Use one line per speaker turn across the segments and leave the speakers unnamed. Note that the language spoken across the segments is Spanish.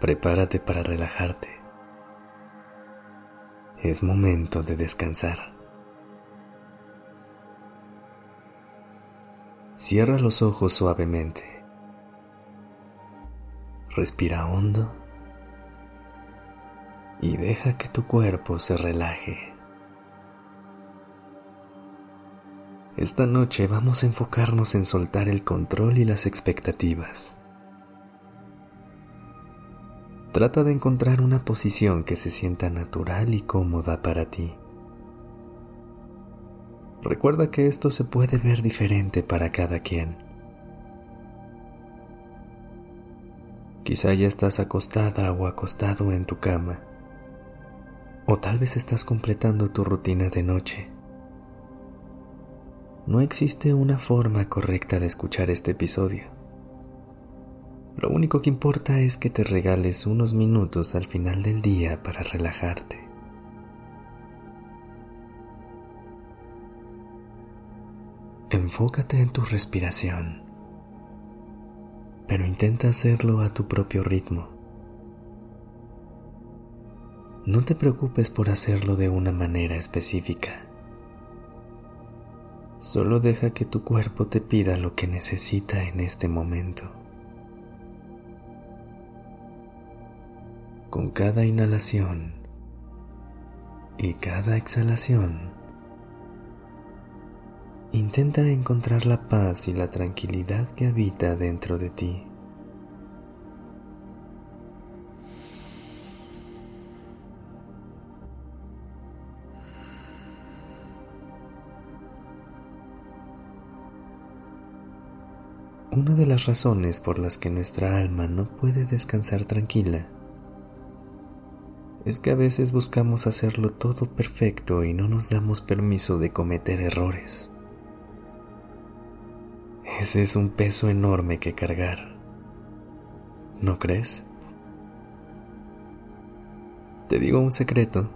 Prepárate para relajarte. Es momento de descansar. Cierra los ojos suavemente. Respira hondo y deja que tu cuerpo se relaje. Esta noche vamos a enfocarnos en soltar el control y las expectativas. Trata de encontrar una posición que se sienta natural y cómoda para ti. Recuerda que esto se puede ver diferente para cada quien. Quizá ya estás acostada o acostado en tu cama. O tal vez estás completando tu rutina de noche. No existe una forma correcta de escuchar este episodio. Lo único que importa es que te regales unos minutos al final del día para relajarte. Enfócate en tu respiración pero intenta hacerlo a tu propio ritmo. No te preocupes por hacerlo de una manera específica. Solo deja que tu cuerpo te pida lo que necesita en este momento. Con cada inhalación y cada exhalación, Intenta encontrar la paz y la tranquilidad que habita dentro de ti. Una de las razones por las que nuestra alma no puede descansar tranquila es que a veces buscamos hacerlo todo perfecto y no nos damos permiso de cometer errores. Ese es un peso enorme que cargar. ¿No crees? Te digo un secreto.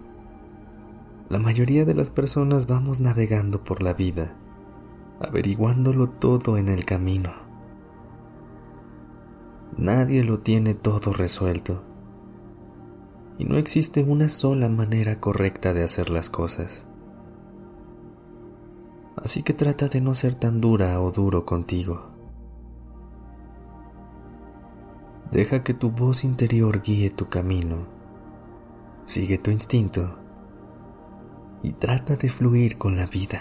La mayoría de las personas vamos navegando por la vida, averiguándolo todo en el camino. Nadie lo tiene todo resuelto. Y no existe una sola manera correcta de hacer las cosas así que trata de no ser tan dura o duro contigo. Deja que tu voz interior guíe tu camino. Sigue tu instinto y trata de fluir con la vida.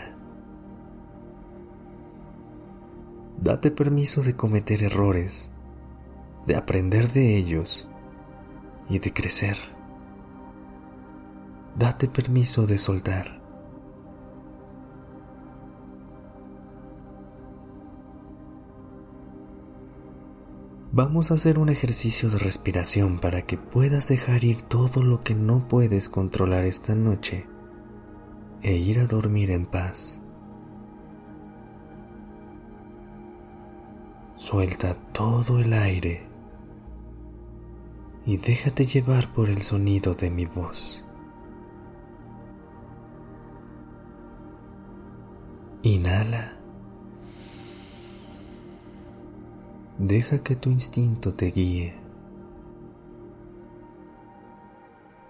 Date permiso de cometer errores, de aprender de ellos y de crecer. Date permiso de soltar. Vamos a hacer un ejercicio de respiración para que puedas dejar ir todo lo que no puedes controlar esta noche e ir a dormir en paz. Suelta todo el aire y déjate llevar por el sonido de mi voz. Inhala. Deja que tu instinto te guíe.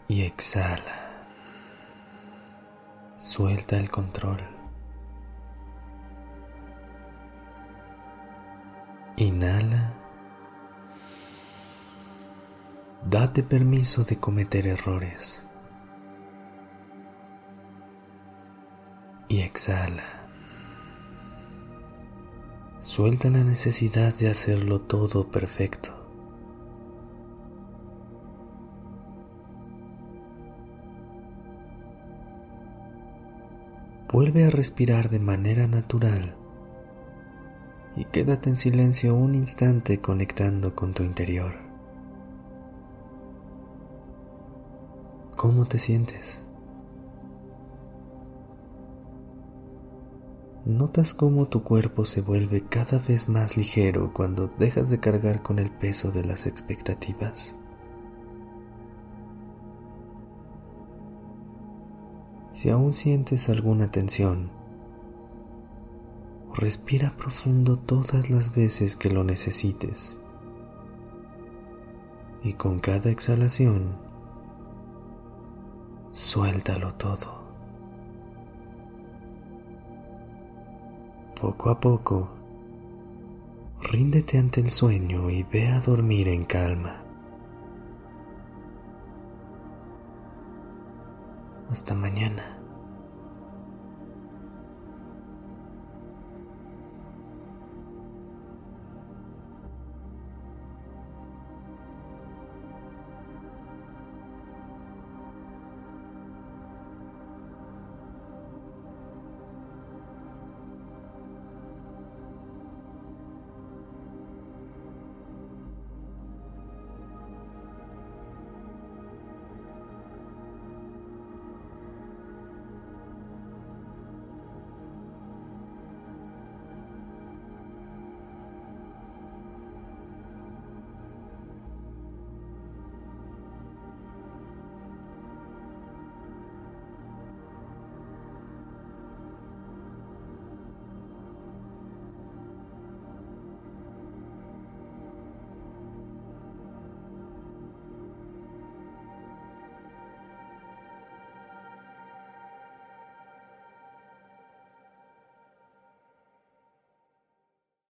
Y exhala. Suelta el control. Inhala. Date permiso de cometer errores. Y exhala. Suelta la necesidad de hacerlo todo perfecto. Vuelve a respirar de manera natural y quédate en silencio un instante conectando con tu interior. ¿Cómo te sientes? ¿Notas cómo tu cuerpo se vuelve cada vez más ligero cuando dejas de cargar con el peso de las expectativas? Si aún sientes alguna tensión, respira profundo todas las veces que lo necesites y con cada exhalación suéltalo todo. Poco a poco, ríndete ante el sueño y ve a dormir en calma. Hasta mañana.